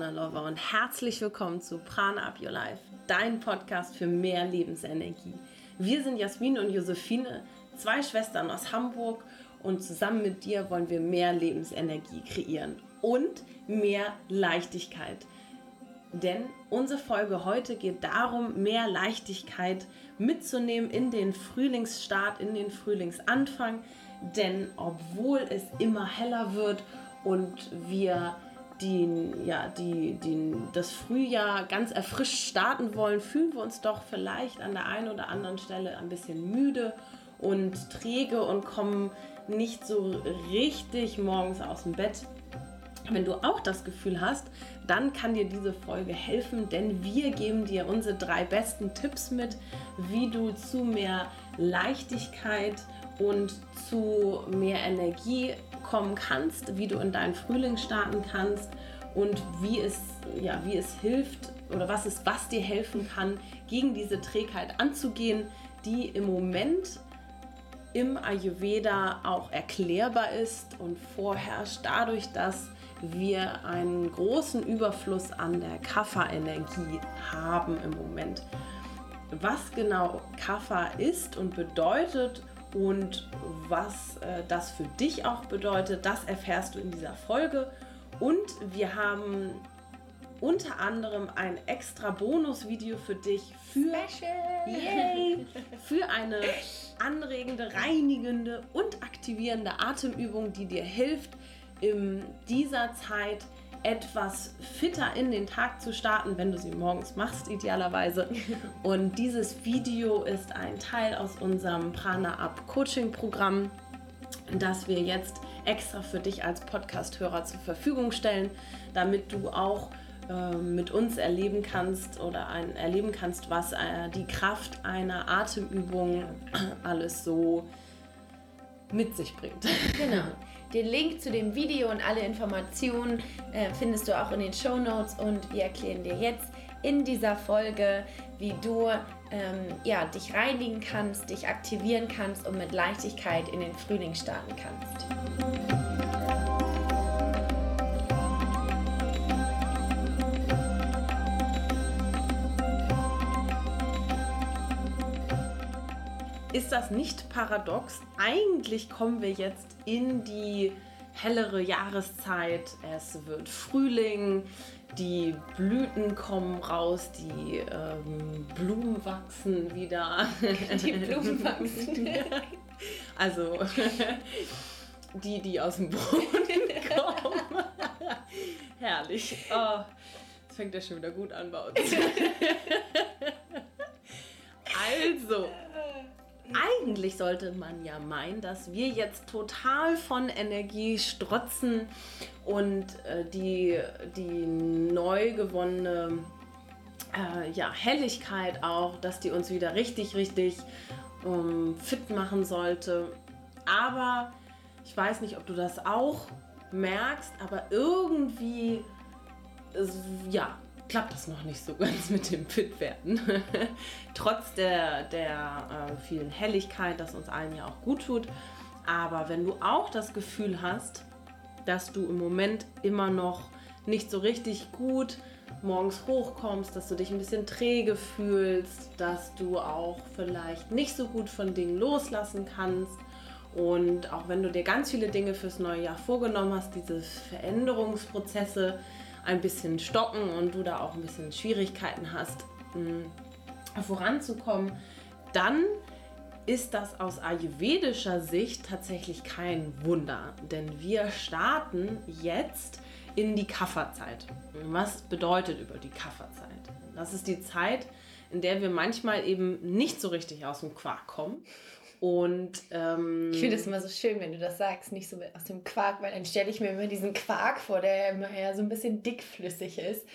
Prana Lover und herzlich willkommen zu Prana Up Your Life, dein Podcast für mehr Lebensenergie. Wir sind Jasmin und Josephine, zwei Schwestern aus Hamburg und zusammen mit dir wollen wir mehr Lebensenergie kreieren und mehr Leichtigkeit. Denn unsere Folge heute geht darum, mehr Leichtigkeit mitzunehmen in den Frühlingsstart, in den Frühlingsanfang. Denn obwohl es immer heller wird und wir die, ja, die, die, das Frühjahr ganz erfrischt starten wollen, fühlen wir uns doch vielleicht an der einen oder anderen Stelle ein bisschen müde und träge und kommen nicht so richtig morgens aus dem Bett. Wenn du auch das Gefühl hast, dann kann dir diese Folge helfen, denn wir geben dir unsere drei besten Tipps mit, wie du zu mehr Leichtigkeit und zu mehr Energie kommen kannst, wie du in deinen Frühling starten kannst und wie es, ja, wie es hilft oder was es, was dir helfen kann, gegen diese Trägheit anzugehen, die im Moment im Ayurveda auch erklärbar ist und vorherrscht dadurch, dass wir einen großen Überfluss an der Kapha-Energie haben im Moment. Was genau Kapha ist und bedeutet und was äh, das für dich auch bedeutet, das erfährst du in dieser Folge. Und wir haben unter anderem ein extra Bonusvideo für dich für, yay, für eine anregende, reinigende und aktivierende Atemübung, die dir hilft, in dieser Zeit etwas fitter in den Tag zu starten, wenn du sie morgens machst, idealerweise. Und dieses Video ist ein Teil aus unserem Prana Up Coaching Programm, das wir jetzt extra für dich als Podcast-Hörer zur Verfügung stellen, damit du auch äh, mit uns erleben kannst oder ein, erleben kannst, was äh, die Kraft einer Atemübung alles so mit sich bringt. Genau. Den Link zu dem Video und alle Informationen äh, findest du auch in den Show Notes und wir erklären dir jetzt in dieser Folge, wie du ähm, ja, dich reinigen kannst, dich aktivieren kannst und mit Leichtigkeit in den Frühling starten kannst. Ist das nicht paradox? Eigentlich kommen wir jetzt in die hellere Jahreszeit. Es wird Frühling, die Blüten kommen raus, die ähm, Blumen wachsen wieder. Die Blumen wachsen. also die, die aus dem Boden kommen. Herrlich. Oh, das fängt ja schon wieder gut an bei uns. also, eigentlich sollte man ja meinen, dass wir jetzt total von Energie strotzen und äh, die, die neu gewonnene äh, ja, Helligkeit auch, dass die uns wieder richtig, richtig ähm, fit machen sollte. Aber ich weiß nicht, ob du das auch merkst, aber irgendwie, ja, klappt das noch nicht so ganz mit dem Fitwerden. Trotz der, der äh, vielen Helligkeit, das uns allen ja auch gut tut. Aber wenn du auch das Gefühl hast, dass du im Moment immer noch nicht so richtig gut morgens hochkommst, dass du dich ein bisschen träge fühlst, dass du auch vielleicht nicht so gut von Dingen loslassen kannst. Und auch wenn du dir ganz viele Dinge fürs neue Jahr vorgenommen hast, diese Veränderungsprozesse, ein bisschen stocken und du da auch ein bisschen Schwierigkeiten hast, mm, voranzukommen, dann ist das aus ayurvedischer Sicht tatsächlich kein Wunder, denn wir starten jetzt in die Kafferzeit. Was bedeutet über die Kafferzeit? Das ist die Zeit, in der wir manchmal eben nicht so richtig aus dem Quark kommen und ähm, ich finde es immer so schön, wenn du das sagst, nicht so aus dem Quark, weil dann stelle ich mir immer diesen Quark vor, der immer eher so ein bisschen dickflüssig ist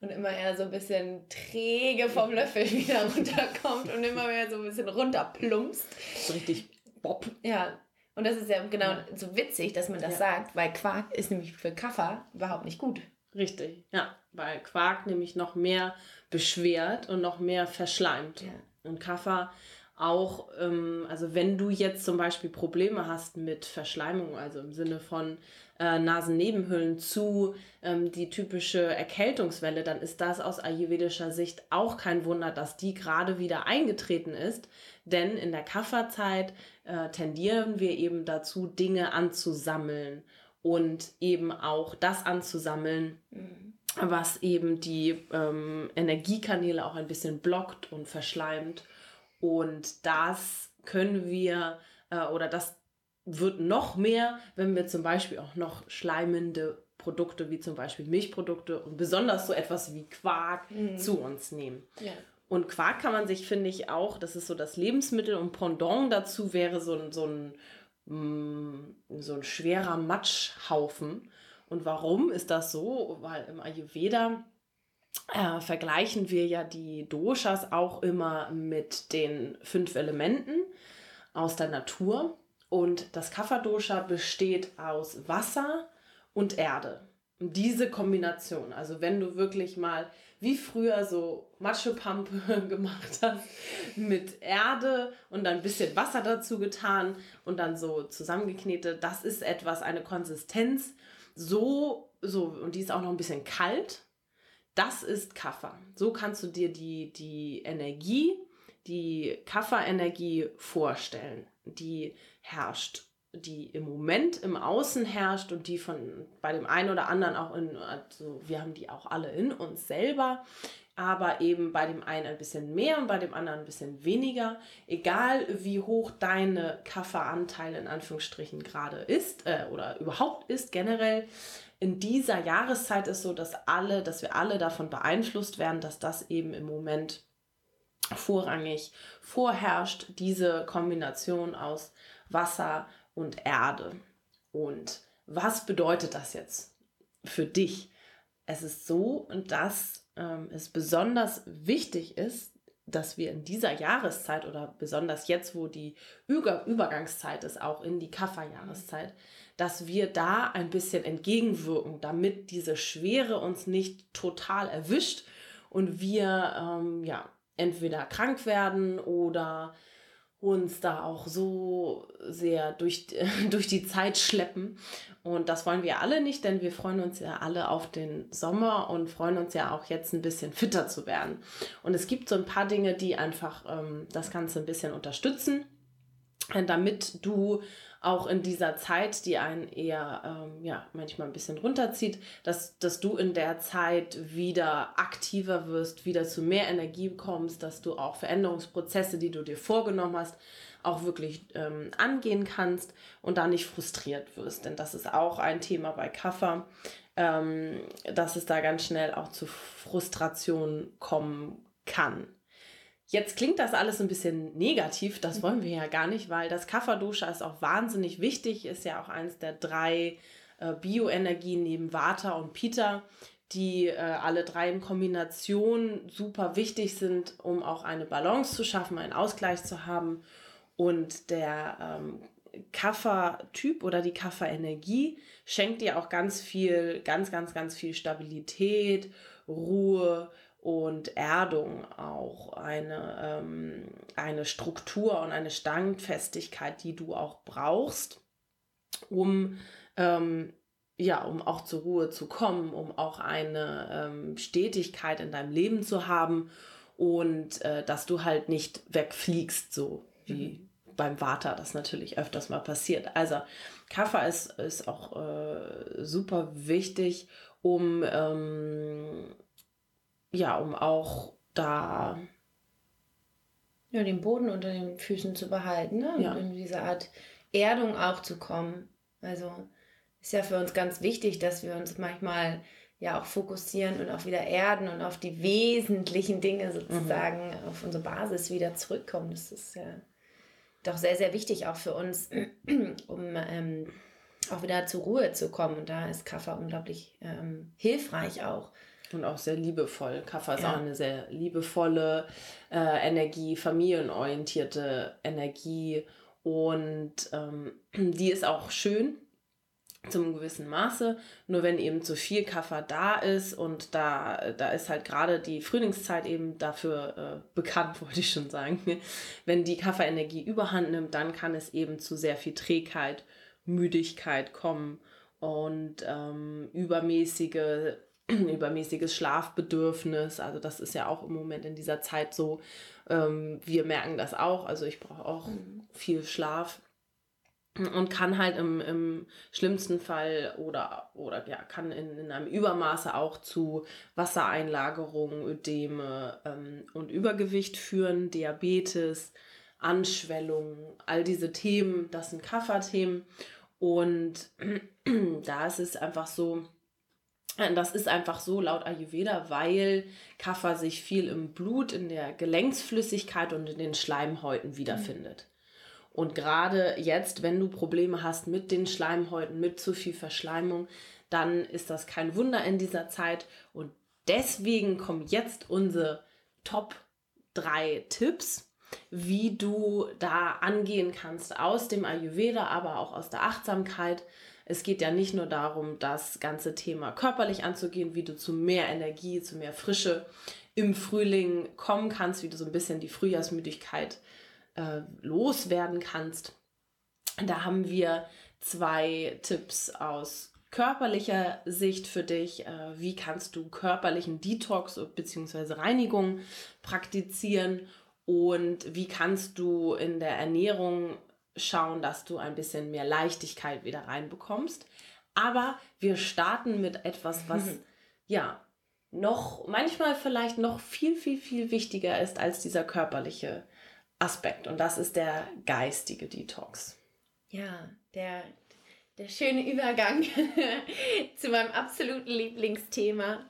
und immer eher so ein bisschen träge vom Löffel wieder runterkommt und immer mehr so ein bisschen runterplumpst. So richtig Bob. Ja. Und das ist ja genau ja. so witzig, dass man das ja. sagt, weil Quark ist nämlich für Kaffer überhaupt nicht gut. Richtig, ja, weil Quark nämlich noch mehr beschwert und noch mehr verschleimt. Ja. Und Kaffer auch, ähm, also wenn du jetzt zum Beispiel Probleme hast mit Verschleimung, also im Sinne von äh, Nasennebenhöhlen zu ähm, die typische Erkältungswelle, dann ist das aus ayurvedischer Sicht auch kein Wunder, dass die gerade wieder eingetreten ist. Denn in der Kafferzeit äh, tendieren wir eben dazu, Dinge anzusammeln und eben auch das anzusammeln, mhm. was eben die ähm, Energiekanäle auch ein bisschen blockt und verschleimt. Und das können wir äh, oder das wird noch mehr, wenn wir zum Beispiel auch noch schleimende Produkte wie zum Beispiel Milchprodukte und besonders so etwas wie Quark mhm. zu uns nehmen. Ja. Und Quark kann man sich, finde ich, auch, das ist so das Lebensmittel und Pendant dazu wäre so ein, so ein, mm, so ein schwerer Matschhaufen. Und warum ist das so? Weil im Ayurveda äh, vergleichen wir ja die Doshas auch immer mit den fünf Elementen aus der Natur. Und das Kapha-Dosha besteht aus Wasser und Erde. Und diese Kombination, also wenn du wirklich mal wie früher so Matschepampe gemacht hast mit Erde und dann ein bisschen Wasser dazu getan und dann so zusammengeknetet, das ist etwas, eine Konsistenz, so, so, und die ist auch noch ein bisschen kalt, das ist Kaffer. So kannst du dir die, die Energie, die Kafferenergie vorstellen, die herrscht, die im Moment im Außen herrscht und die von bei dem einen oder anderen auch in, also wir haben die auch alle in uns selber, aber eben bei dem einen ein bisschen mehr und bei dem anderen ein bisschen weniger. Egal wie hoch deine Kafferanteil in Anführungsstrichen gerade ist äh, oder überhaupt ist generell, in dieser Jahreszeit ist so, dass alle, dass wir alle davon beeinflusst werden, dass das eben im Moment vorrangig vorherrscht, diese Kombination aus Wasser und Erde. Und was bedeutet das jetzt für dich? Es ist so, dass ähm, es besonders wichtig ist, dass wir in dieser Jahreszeit oder besonders jetzt, wo die Über Übergangszeit ist, auch in die Kafferjahreszeit, dass wir da ein bisschen entgegenwirken, damit diese Schwere uns nicht total erwischt und wir ähm, ja entweder krank werden oder uns da auch so sehr durch, durch die Zeit schleppen. Und das wollen wir alle nicht, denn wir freuen uns ja alle auf den Sommer und freuen uns ja auch jetzt ein bisschen fitter zu werden. Und es gibt so ein paar Dinge, die einfach ähm, das Ganze ein bisschen unterstützen, damit du auch in dieser Zeit, die einen eher ähm, ja, manchmal ein bisschen runterzieht, dass, dass du in der Zeit wieder aktiver wirst, wieder zu mehr Energie kommst, dass du auch Veränderungsprozesse, die du dir vorgenommen hast, auch wirklich ähm, angehen kannst und da nicht frustriert wirst. Denn das ist auch ein Thema bei Kaffer, ähm, dass es da ganz schnell auch zu Frustration kommen kann. Jetzt klingt das alles ein bisschen negativ, das wollen wir ja gar nicht, weil das Kapha-Dosha ist auch wahnsinnig wichtig, ist ja auch eines der drei äh, Bioenergien neben Vata und Pita, die äh, alle drei in Kombination super wichtig sind, um auch eine Balance zu schaffen, einen Ausgleich zu haben. Und der ähm, Kaffer-Typ oder die Kaffer-Energie schenkt dir auch ganz viel, ganz, ganz, ganz viel Stabilität, Ruhe und Erdung auch eine, ähm, eine Struktur und eine Standfestigkeit, die du auch brauchst, um ähm, ja, um auch zur Ruhe zu kommen, um auch eine ähm, Stetigkeit in deinem Leben zu haben und äh, dass du halt nicht wegfliegst, so wie mhm. beim Vater das natürlich öfters mal passiert. Also Kaffer ist, ist auch äh, super wichtig, um ähm, ja, um auch da ja, den Boden unter den Füßen zu behalten, ne? Ja. in diese Art Erdung auch zu kommen. Also ist ja für uns ganz wichtig, dass wir uns manchmal ja auch fokussieren und auch wieder erden und auf die wesentlichen Dinge sozusagen, mhm. auf unsere Basis wieder zurückkommen. Das ist ja doch sehr, sehr wichtig auch für uns, um ähm, auch wieder zur Ruhe zu kommen. Und da ist Kaffer unglaublich ähm, hilfreich auch. Und auch sehr liebevoll. Kaffer ist ja. auch eine sehr liebevolle äh, Energie, familienorientierte Energie. Und ähm, die ist auch schön. zum gewissen Maße. Nur wenn eben zu viel Kaffer da ist und da, da ist halt gerade die Frühlingszeit eben dafür äh, bekannt, wollte ich schon sagen. Wenn die Kafferenergie überhand nimmt, dann kann es eben zu sehr viel Trägheit, Müdigkeit kommen und ähm, übermäßige übermäßiges Schlafbedürfnis. Also das ist ja auch im Moment in dieser Zeit so. Ähm, wir merken das auch. Also ich brauche auch mhm. viel Schlaf und kann halt im, im schlimmsten Fall oder, oder ja, kann in, in einem Übermaße auch zu Wassereinlagerungen, Ödeme ähm, und Übergewicht führen, Diabetes, Anschwellung, all diese Themen, das sind Kafferthemen. Und da ist es einfach so, das ist einfach so laut Ayurveda, weil Kaffer sich viel im Blut, in der Gelenksflüssigkeit und in den Schleimhäuten wiederfindet. Und gerade jetzt, wenn du Probleme hast mit den Schleimhäuten, mit zu viel Verschleimung, dann ist das kein Wunder in dieser Zeit. Und deswegen kommen jetzt unsere Top 3 Tipps, wie du da angehen kannst aus dem Ayurveda, aber auch aus der Achtsamkeit. Es geht ja nicht nur darum, das ganze Thema körperlich anzugehen, wie du zu mehr Energie, zu mehr Frische im Frühling kommen kannst, wie du so ein bisschen die Frühjahrsmüdigkeit äh, loswerden kannst. Da haben wir zwei Tipps aus körperlicher Sicht für dich. Äh, wie kannst du körperlichen Detox bzw. Reinigung praktizieren und wie kannst du in der Ernährung schauen, dass du ein bisschen mehr Leichtigkeit wieder reinbekommst. Aber wir starten mit etwas, was ja noch manchmal vielleicht noch viel, viel, viel wichtiger ist als dieser körperliche Aspekt und das ist der geistige Detox. Ja, der, der schöne Übergang zu meinem absoluten Lieblingsthema,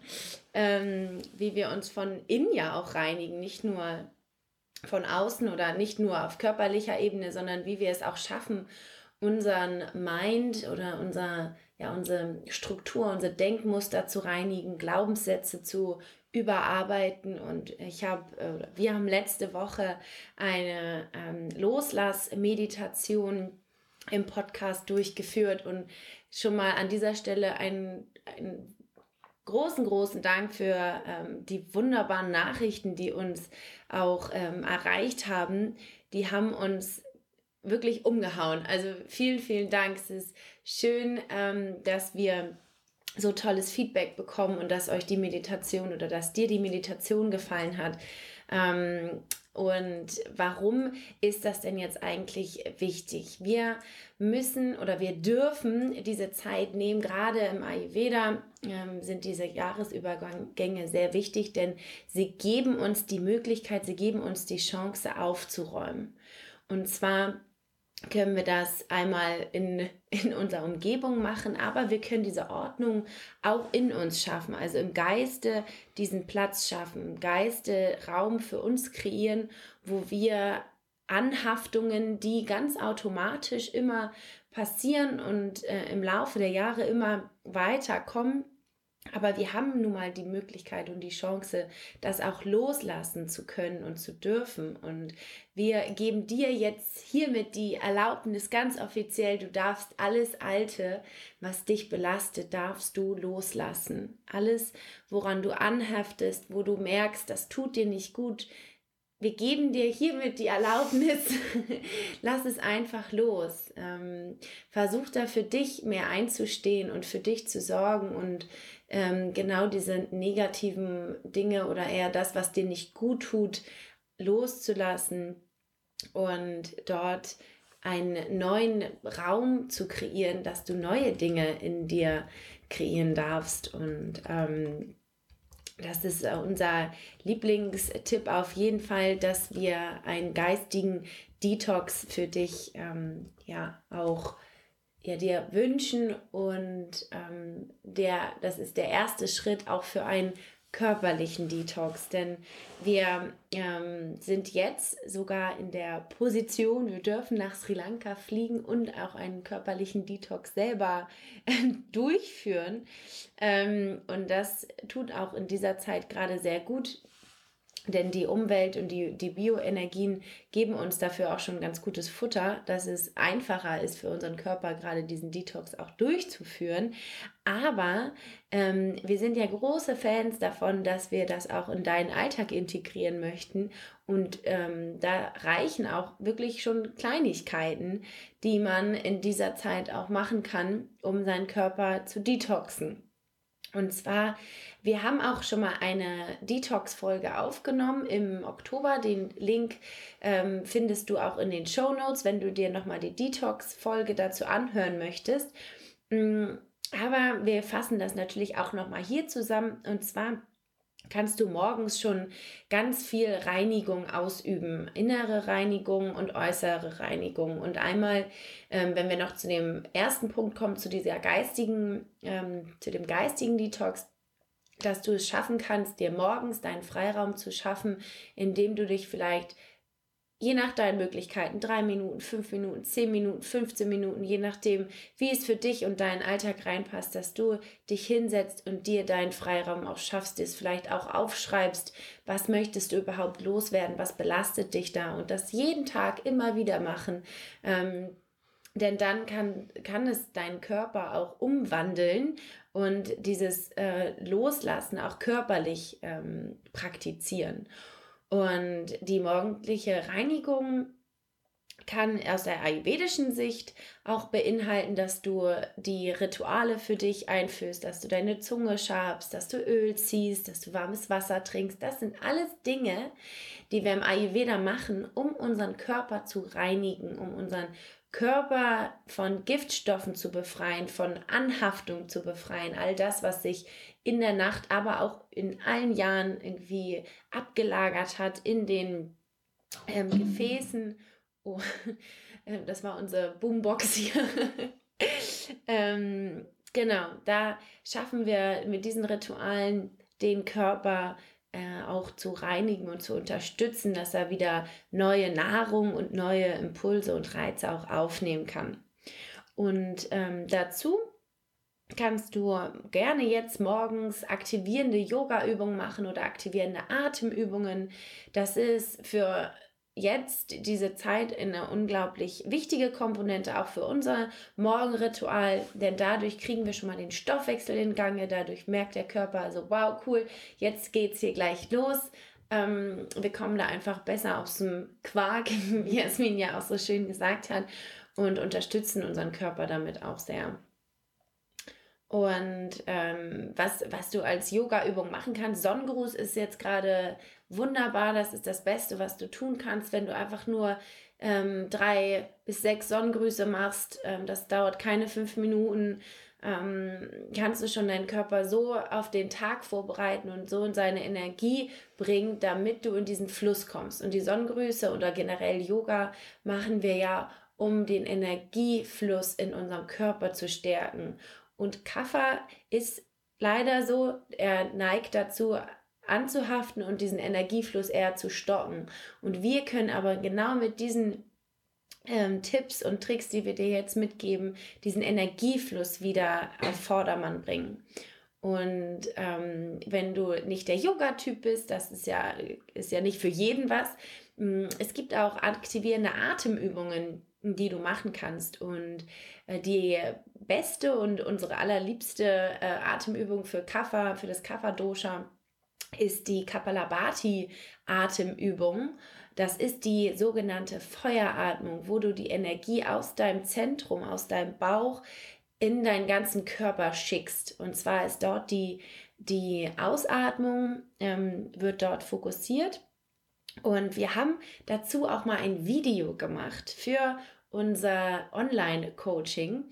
ähm, wie wir uns von innen ja auch reinigen, nicht nur von außen oder nicht nur auf körperlicher Ebene, sondern wie wir es auch schaffen, unseren Mind oder unser, ja, unsere Struktur, unser Denkmuster zu reinigen, Glaubenssätze zu überarbeiten. Und ich habe, wir haben letzte Woche eine ähm, Loslass-Meditation im Podcast durchgeführt und schon mal an dieser Stelle einen, einen großen, großen Dank für ähm, die wunderbaren Nachrichten, die uns auch ähm, erreicht haben. Die haben uns wirklich umgehauen. Also vielen, vielen Dank. Es ist schön, ähm, dass wir so tolles Feedback bekommen und dass euch die Meditation oder dass dir die Meditation gefallen hat. Ähm, und warum ist das denn jetzt eigentlich wichtig? Wir müssen oder wir dürfen diese Zeit nehmen. Gerade im Ayurveda ähm, sind diese Jahresübergänge sehr wichtig, denn sie geben uns die Möglichkeit, sie geben uns die Chance aufzuräumen. Und zwar können wir das einmal in, in unserer Umgebung machen, aber wir können diese Ordnung auch in uns schaffen, also im Geiste diesen Platz schaffen, im Geiste Raum für uns kreieren, wo wir Anhaftungen, die ganz automatisch immer passieren und äh, im Laufe der Jahre immer weiter kommen, aber wir haben nun mal die Möglichkeit und die Chance, das auch loslassen zu können und zu dürfen. Und wir geben dir jetzt hiermit die Erlaubnis ganz offiziell, du darfst alles Alte, was dich belastet, darfst du loslassen. Alles, woran du anhaftest, wo du merkst, das tut dir nicht gut, wir geben dir hiermit die Erlaubnis, lass es einfach los. Ähm, versuch da für dich mehr einzustehen und für dich zu sorgen und ähm, genau diese negativen Dinge oder eher das, was dir nicht gut tut, loszulassen und dort einen neuen Raum zu kreieren, dass du neue Dinge in dir kreieren darfst. Und ähm, das ist unser Lieblingstipp auf jeden Fall, dass wir einen geistigen Detox für dich ähm, ja auch ja, dir wünschen und ähm, der, das ist der erste Schritt auch für einen körperlichen Detox, denn wir ähm, sind jetzt sogar in der Position, wir dürfen nach Sri Lanka fliegen und auch einen körperlichen Detox selber äh, durchführen. Ähm, und das tut auch in dieser Zeit gerade sehr gut. Denn die Umwelt und die, die Bioenergien geben uns dafür auch schon ganz gutes Futter, dass es einfacher ist für unseren Körper, gerade diesen Detox auch durchzuführen. Aber ähm, wir sind ja große Fans davon, dass wir das auch in deinen Alltag integrieren möchten. Und ähm, da reichen auch wirklich schon Kleinigkeiten, die man in dieser Zeit auch machen kann, um seinen Körper zu detoxen. Und zwar, wir haben auch schon mal eine Detox-Folge aufgenommen im Oktober. Den Link ähm, findest du auch in den Show Notes, wenn du dir nochmal die Detox-Folge dazu anhören möchtest. Mm, aber wir fassen das natürlich auch nochmal hier zusammen. Und zwar kannst du morgens schon ganz viel Reinigung ausüben, innere Reinigung und äußere Reinigung. Und einmal, ähm, wenn wir noch zu dem ersten Punkt kommen, zu dieser geistigen, ähm, zu dem geistigen Detox, dass du es schaffen kannst, dir morgens deinen Freiraum zu schaffen, indem du dich vielleicht je nach deinen Möglichkeiten, drei Minuten, fünf Minuten, zehn Minuten, 15 Minuten, je nachdem, wie es für dich und deinen Alltag reinpasst, dass du dich hinsetzt und dir deinen Freiraum auch schaffst, es vielleicht auch aufschreibst, was möchtest du überhaupt loswerden, was belastet dich da und das jeden Tag immer wieder machen. Ähm, denn dann kann, kann es deinen Körper auch umwandeln und dieses äh, Loslassen auch körperlich ähm, praktizieren. Und die morgendliche Reinigung kann aus der ayurvedischen Sicht auch beinhalten, dass du die Rituale für dich einführst, dass du deine Zunge schabst, dass du Öl ziehst, dass du warmes Wasser trinkst. Das sind alles Dinge, die wir im Ayurveda machen, um unseren Körper zu reinigen, um unseren Körper von Giftstoffen zu befreien, von Anhaftung zu befreien, all das, was sich in der Nacht, aber auch in allen Jahren irgendwie abgelagert hat in den ähm, Gefäßen. Oh, äh, das war unsere Boombox hier. ähm, genau, da schaffen wir mit diesen Ritualen den Körper äh, auch zu reinigen und zu unterstützen, dass er wieder neue Nahrung und neue Impulse und Reize auch aufnehmen kann. Und ähm, dazu kannst du gerne jetzt morgens aktivierende Yoga-Übungen machen oder aktivierende Atemübungen. Das ist für jetzt diese Zeit eine unglaublich wichtige Komponente auch für unser Morgenritual, denn dadurch kriegen wir schon mal den Stoffwechsel in Gange, dadurch merkt der Körper also wow, cool, jetzt geht's hier gleich los. Ähm, wir kommen da einfach besser aus dem Quark, wie Jasmin ja auch so schön gesagt hat, und unterstützen unseren Körper damit auch sehr. Und ähm, was, was du als Yoga-Übung machen kannst, Sonnengruß ist jetzt gerade wunderbar. Das ist das Beste, was du tun kannst, wenn du einfach nur ähm, drei bis sechs Sonnengrüße machst. Ähm, das dauert keine fünf Minuten. Ähm, kannst du schon deinen Körper so auf den Tag vorbereiten und so in seine Energie bringen, damit du in diesen Fluss kommst. Und die Sonnengrüße oder generell Yoga machen wir ja, um den Energiefluss in unserem Körper zu stärken und Kaffer ist leider so, er neigt dazu, anzuhaften und diesen Energiefluss eher zu stocken. Und wir können aber genau mit diesen ähm, Tipps und Tricks, die wir dir jetzt mitgeben, diesen Energiefluss wieder auf Vordermann bringen. Und ähm, wenn du nicht der Yoga-Typ bist, das ist ja, ist ja nicht für jeden was. Mm, es gibt auch aktivierende Atemübungen, die du machen kannst. Und äh, die beste und unsere allerliebste äh, Atemübung für Kapha, für das Kapha-Dosha, ist die Kapalabhati-Atemübung. Das ist die sogenannte Feueratmung, wo du die Energie aus deinem Zentrum, aus deinem Bauch in deinen ganzen Körper schickst. Und zwar ist dort die, die Ausatmung, ähm, wird dort fokussiert. Und wir haben dazu auch mal ein Video gemacht für unser Online-Coaching.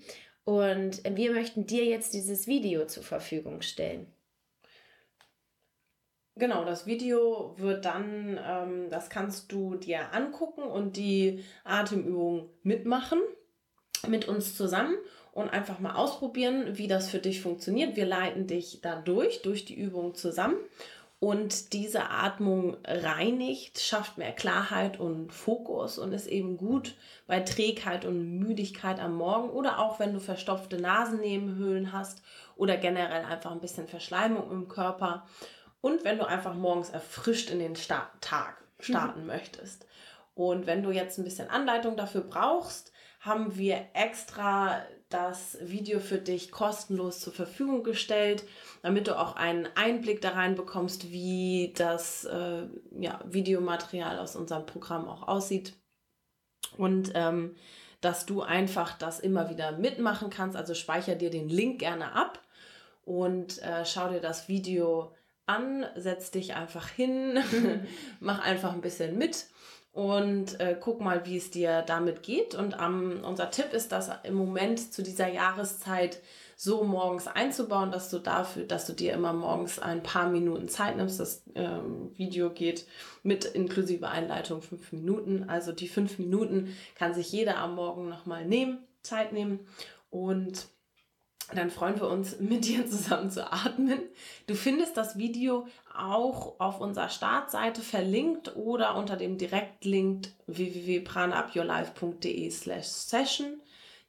Und wir möchten dir jetzt dieses Video zur Verfügung stellen. Genau, das Video wird dann, ähm, das kannst du dir angucken und die Atemübung mitmachen mit uns zusammen und einfach mal ausprobieren, wie das für dich funktioniert. Wir leiten dich da durch, durch die Übung zusammen und diese Atmung reinigt, schafft mehr Klarheit und Fokus und ist eben gut bei Trägheit und Müdigkeit am Morgen oder auch wenn du verstopfte Nasennebenhöhlen hast oder generell einfach ein bisschen Verschleimung im Körper. und wenn du einfach morgens erfrischt in den Sta Tag starten mhm. möchtest. Und wenn du jetzt ein bisschen Anleitung dafür brauchst, haben wir extra das Video für dich kostenlos zur Verfügung gestellt, damit du auch einen Einblick da rein bekommst, wie das äh, ja, Videomaterial aus unserem Programm auch aussieht. Und ähm, dass du einfach das immer wieder mitmachen kannst. Also speicher dir den Link gerne ab und äh, schau dir das Video an, setz dich einfach hin, mach einfach ein bisschen mit und äh, guck mal, wie es dir damit geht. Und ähm, unser Tipp ist, dass im Moment zu dieser Jahreszeit so morgens einzubauen, dass du dafür, dass du dir immer morgens ein paar Minuten Zeit nimmst. Das ähm, Video geht mit inklusive Einleitung fünf Minuten. Also die fünf Minuten kann sich jeder am Morgen nochmal nehmen, Zeit nehmen und dann freuen wir uns, mit dir zusammen zu atmen. Du findest das Video auch auf unserer Startseite verlinkt oder unter dem Direktlink www.pranaupyourlife.de slash session.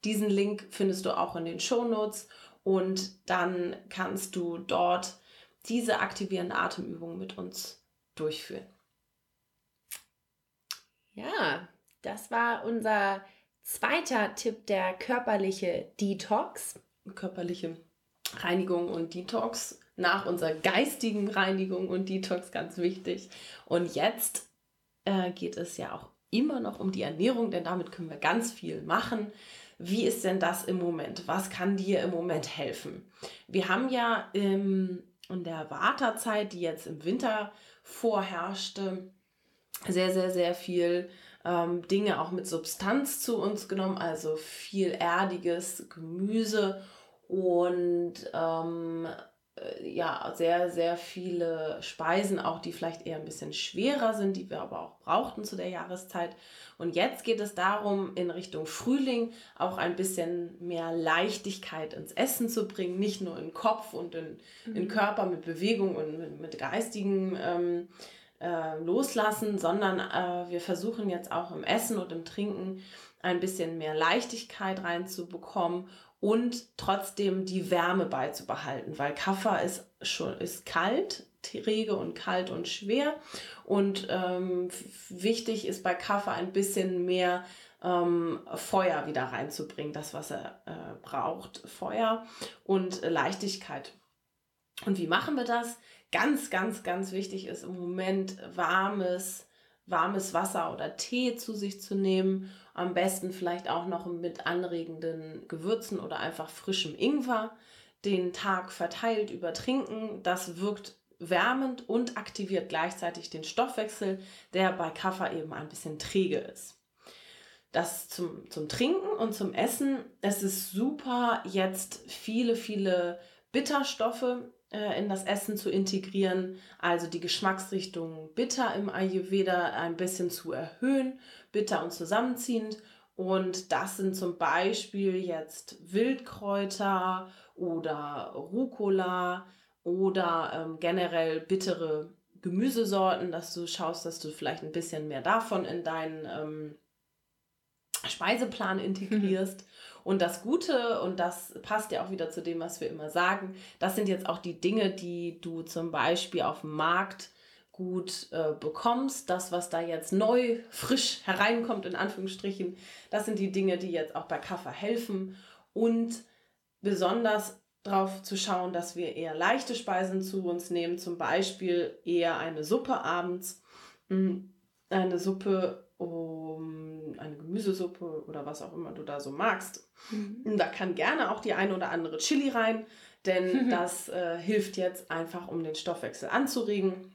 Diesen Link findest du auch in den Show Notes und dann kannst du dort diese aktivierende Atemübung mit uns durchführen. Ja, das war unser zweiter Tipp, der körperliche Detox körperliche Reinigung und Detox nach unserer geistigen Reinigung und Detox ganz wichtig. Und jetzt äh, geht es ja auch immer noch um die Ernährung, denn damit können wir ganz viel machen. Wie ist denn das im Moment? Was kann dir im Moment helfen? Wir haben ja im, in der Wartezeit, die jetzt im Winter vorherrschte, sehr, sehr, sehr viel ähm, Dinge auch mit Substanz zu uns genommen, also viel erdiges Gemüse und ähm, äh, ja, sehr, sehr viele Speisen, auch die vielleicht eher ein bisschen schwerer sind, die wir aber auch brauchten zu der Jahreszeit. Und jetzt geht es darum, in Richtung Frühling auch ein bisschen mehr Leichtigkeit ins Essen zu bringen, nicht nur in Kopf und in, mhm. in Körper mit Bewegung und mit, mit geistigen ähm, äh, Loslassen, sondern äh, wir versuchen jetzt auch im Essen und im Trinken ein bisschen mehr Leichtigkeit reinzubekommen und trotzdem die Wärme beizubehalten, weil Kaffer ist schon ist kalt, träge und kalt und schwer und ähm, wichtig ist bei Kaffer ein bisschen mehr ähm, Feuer wieder reinzubringen, das was er äh, braucht, Feuer und Leichtigkeit. Und wie machen wir das? Ganz, ganz, ganz wichtig ist im Moment warmes, warmes Wasser oder Tee zu sich zu nehmen. Am besten vielleicht auch noch mit anregenden Gewürzen oder einfach frischem Ingwer. Den Tag verteilt übertrinken. Das wirkt wärmend und aktiviert gleichzeitig den Stoffwechsel, der bei Kaffer eben ein bisschen träge ist. Das zum, zum Trinken und zum Essen. Es ist super, jetzt viele, viele Bitterstoffe in das Essen zu integrieren, also die Geschmacksrichtung bitter im Ayurveda ein bisschen zu erhöhen, bitter und zusammenziehend. Und das sind zum Beispiel jetzt Wildkräuter oder Rucola oder ähm, generell bittere Gemüsesorten, dass du schaust, dass du vielleicht ein bisschen mehr davon in deinen ähm, Speiseplan integrierst. Und das Gute, und das passt ja auch wieder zu dem, was wir immer sagen, das sind jetzt auch die Dinge, die du zum Beispiel auf dem Markt gut äh, bekommst. Das, was da jetzt neu, frisch hereinkommt, in Anführungsstrichen, das sind die Dinge, die jetzt auch bei Kaffer helfen. Und besonders darauf zu schauen, dass wir eher leichte Speisen zu uns nehmen, zum Beispiel eher eine Suppe abends. Hm, eine Suppe eine Gemüsesuppe oder was auch immer du da so magst. Mhm. Da kann gerne auch die eine oder andere Chili rein, denn das äh, hilft jetzt einfach, um den Stoffwechsel anzuregen.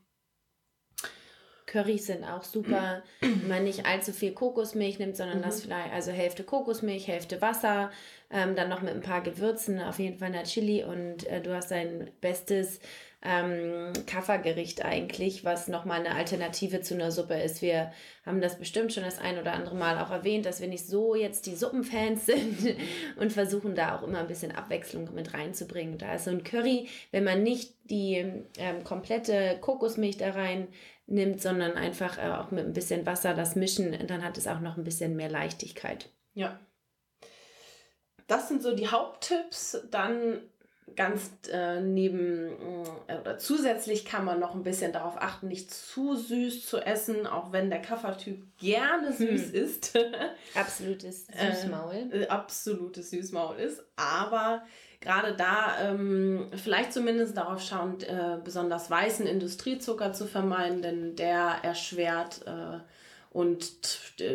Currys sind auch super, wenn man nicht allzu viel Kokosmilch nimmt, sondern mhm. das vielleicht, also Hälfte Kokosmilch, Hälfte Wasser, ähm, dann noch mit ein paar Gewürzen, auf jeden Fall eine Chili und äh, du hast dein bestes ähm, Kaffergericht eigentlich, was nochmal eine Alternative zu einer Suppe ist. Wir haben das bestimmt schon das ein oder andere Mal auch erwähnt, dass wir nicht so jetzt die Suppenfans sind und versuchen da auch immer ein bisschen Abwechslung mit reinzubringen. Da ist so ein Curry, wenn man nicht die ähm, komplette Kokosmilch da rein nimmt, sondern einfach äh, auch mit ein bisschen Wasser das mischen, dann hat es auch noch ein bisschen mehr Leichtigkeit. Ja. Das sind so die Haupttipps. Dann ganz äh, neben äh, oder zusätzlich kann man noch ein bisschen darauf achten, nicht zu süß zu essen, auch wenn der Kaffertyp gerne süß hm. ist. Absolutes Süßmaul. Äh, absolutes Süßmaul ist. Aber gerade da ähm, vielleicht zumindest darauf schauend, äh, besonders weißen Industriezucker zu vermeiden, denn der erschwert äh, und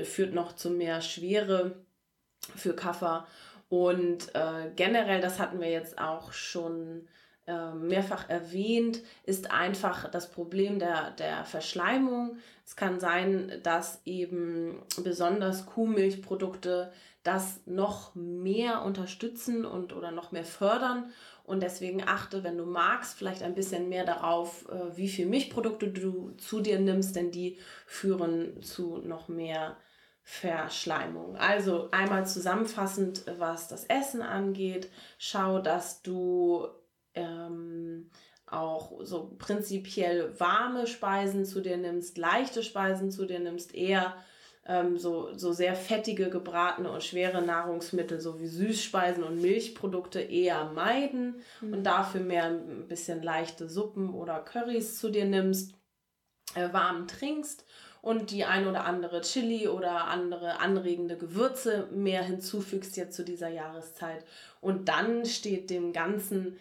führt noch zu mehr Schwere für Kaffer. Und äh, generell, das hatten wir jetzt auch schon äh, mehrfach erwähnt, ist einfach das Problem der, der Verschleimung. Es kann sein, dass eben besonders Kuhmilchprodukte das noch mehr unterstützen und oder noch mehr fördern. Und deswegen achte, wenn du magst, vielleicht ein bisschen mehr darauf, äh, wie viel Milchprodukte du zu dir nimmst, denn die führen zu noch mehr Verschleimung. Also einmal zusammenfassend, was das Essen angeht, schau, dass du ähm, auch so prinzipiell warme Speisen zu dir nimmst, leichte Speisen zu dir nimmst, eher ähm, so, so sehr fettige, gebratene und schwere Nahrungsmittel, so wie Süßspeisen und Milchprodukte eher meiden mhm. und dafür mehr ein bisschen leichte Suppen oder Currys zu dir nimmst, äh, warm trinkst und die ein oder andere Chili oder andere anregende Gewürze mehr hinzufügst jetzt zu dieser Jahreszeit. Und dann steht dem Ganzen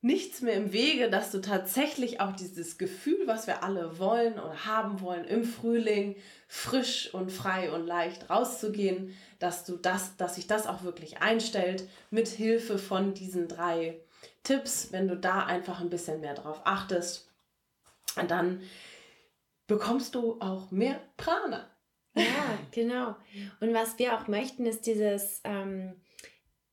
nichts mehr im Wege, dass du tatsächlich auch dieses Gefühl, was wir alle wollen oder haben wollen im Frühling, frisch und frei und leicht rauszugehen, dass du das, dass sich das auch wirklich einstellt mit Hilfe von diesen drei Tipps, wenn du da einfach ein bisschen mehr drauf achtest, dann bekommst du auch mehr Prana. Ja, genau. Und was wir auch möchten, ist dieses ähm,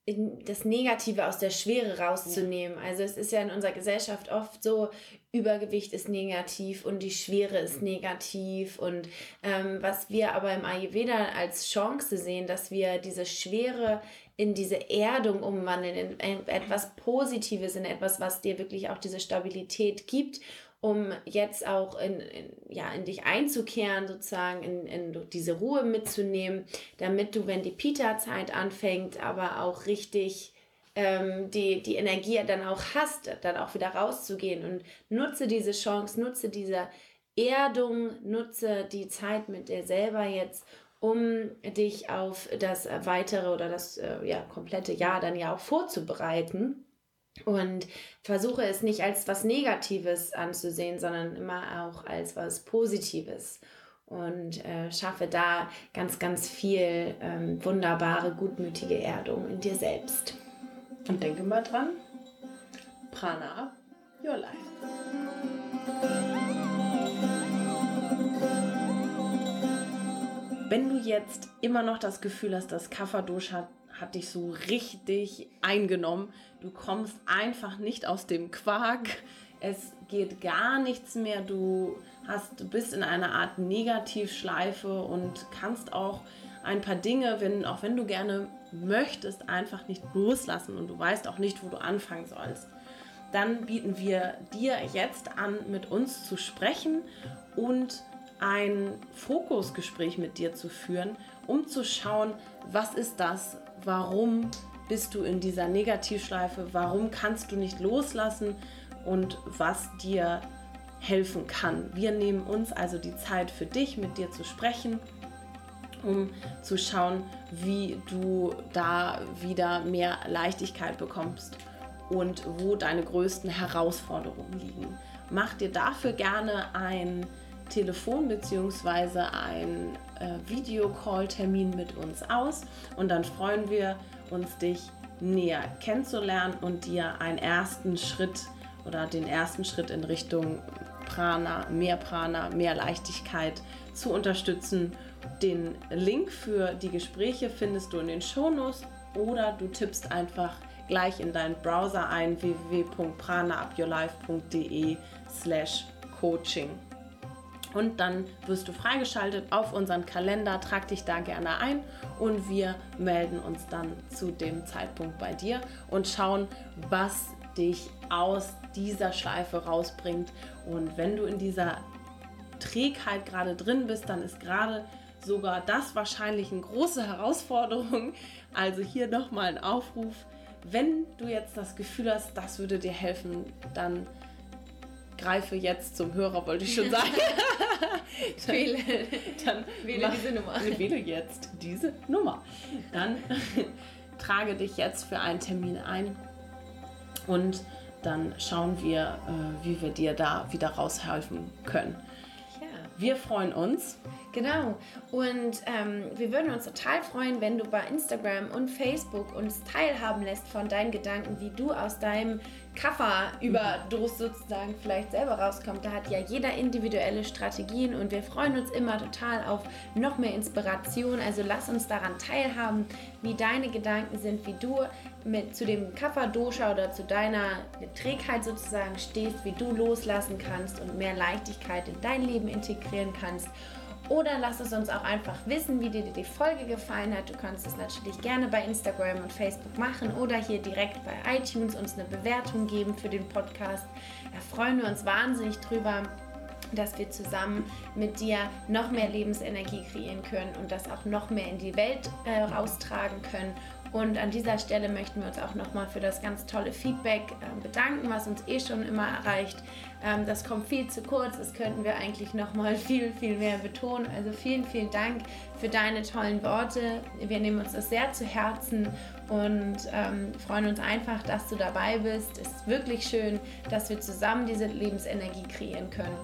das Negative aus der Schwere rauszunehmen. Also es ist ja in unserer Gesellschaft oft so, Übergewicht ist negativ und die Schwere ist negativ. Und ähm, was wir aber im Ayurveda als Chance sehen, dass wir diese Schwere in diese Erdung umwandeln, in etwas Positives, in etwas, was dir wirklich auch diese Stabilität gibt um jetzt auch in, in, ja, in dich einzukehren, sozusagen in, in diese Ruhe mitzunehmen, damit du, wenn die Pita-Zeit anfängt, aber auch richtig ähm, die, die Energie dann auch hast, dann auch wieder rauszugehen. Und nutze diese Chance, nutze diese Erdung, nutze die Zeit mit dir selber jetzt, um dich auf das weitere oder das äh, ja, komplette Jahr dann ja auch vorzubereiten und versuche es nicht als was Negatives anzusehen, sondern immer auch als was Positives. Und äh, schaffe da ganz, ganz viel ähm, wunderbare, gutmütige Erdung in dir selbst. Und denke mal dran, Prana, your life. Wenn du jetzt immer noch das Gefühl hast, dass Kapha Dosha hat dich so richtig eingenommen. Du kommst einfach nicht aus dem Quark. Es geht gar nichts mehr. Du hast, bist in einer Art Negativschleife und kannst auch ein paar Dinge, wenn, auch wenn du gerne möchtest, einfach nicht loslassen und du weißt auch nicht, wo du anfangen sollst. Dann bieten wir dir jetzt an, mit uns zu sprechen und ein Fokusgespräch mit dir zu führen, um zu schauen, was ist das, warum bist du in dieser Negativschleife, warum kannst du nicht loslassen und was dir helfen kann. Wir nehmen uns also die Zeit für dich, mit dir zu sprechen, um zu schauen, wie du da wieder mehr Leichtigkeit bekommst und wo deine größten Herausforderungen liegen. Mach dir dafür gerne ein Telefon bzw. ein äh, Videocall-Termin mit uns aus und dann freuen wir uns, dich näher kennenzulernen und dir einen ersten Schritt oder den ersten Schritt in Richtung Prana, mehr Prana, mehr Leichtigkeit zu unterstützen. Den Link für die Gespräche findest du in den Shownotes oder du tippst einfach gleich in deinen Browser ein www.pranaupyourlife.de slash coaching und dann wirst du freigeschaltet auf unseren Kalender. Trag dich da gerne ein und wir melden uns dann zu dem Zeitpunkt bei dir und schauen, was dich aus dieser Schleife rausbringt. Und wenn du in dieser Trägheit gerade drin bist, dann ist gerade sogar das wahrscheinlich eine große Herausforderung. Also hier nochmal ein Aufruf. wenn du jetzt das Gefühl hast, das würde dir helfen, dann greife jetzt zum Hörer, wollte ich schon sagen. dann, wähle, dann wähle mach, diese Nummer. Wähle jetzt diese Nummer. Dann trage dich jetzt für einen Termin ein und dann schauen wir, äh, wie wir dir da wieder raushelfen können. Ja. Wir freuen uns. Genau. Und ähm, wir würden uns total freuen, wenn du bei Instagram und Facebook uns teilhaben lässt von deinen Gedanken, wie du aus deinem Kafferüberdruss sozusagen vielleicht selber rauskommst. Da hat ja jeder individuelle Strategien und wir freuen uns immer total auf noch mehr Inspiration. Also lass uns daran teilhaben, wie deine Gedanken sind, wie du mit zu dem Kaffer-Dosha oder zu deiner Trägheit sozusagen stehst, wie du loslassen kannst und mehr Leichtigkeit in dein Leben integrieren kannst. Oder lass es uns auch einfach wissen, wie dir die Folge gefallen hat. Du kannst es natürlich gerne bei Instagram und Facebook machen oder hier direkt bei iTunes uns eine Bewertung geben für den Podcast. Da freuen wir uns wahnsinnig drüber dass wir zusammen mit dir noch mehr Lebensenergie kreieren können und das auch noch mehr in die Welt äh, raustragen können und an dieser Stelle möchten wir uns auch nochmal für das ganz tolle Feedback äh, bedanken, was uns eh schon immer erreicht. Ähm, das kommt viel zu kurz, das könnten wir eigentlich nochmal viel, viel mehr betonen. Also vielen, vielen Dank für deine tollen Worte. Wir nehmen uns das sehr zu Herzen und ähm, freuen uns einfach, dass du dabei bist. Es ist wirklich schön, dass wir zusammen diese Lebensenergie kreieren können.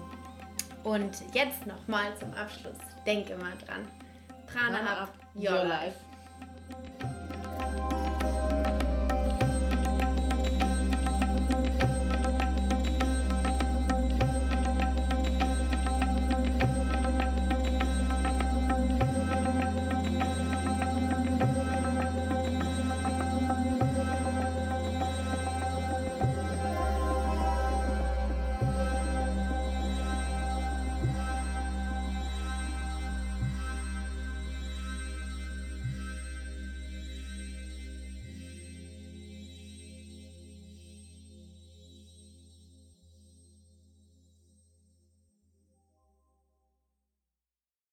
Und jetzt nochmal zum Abschluss. Denke mal dran. Prana up your life.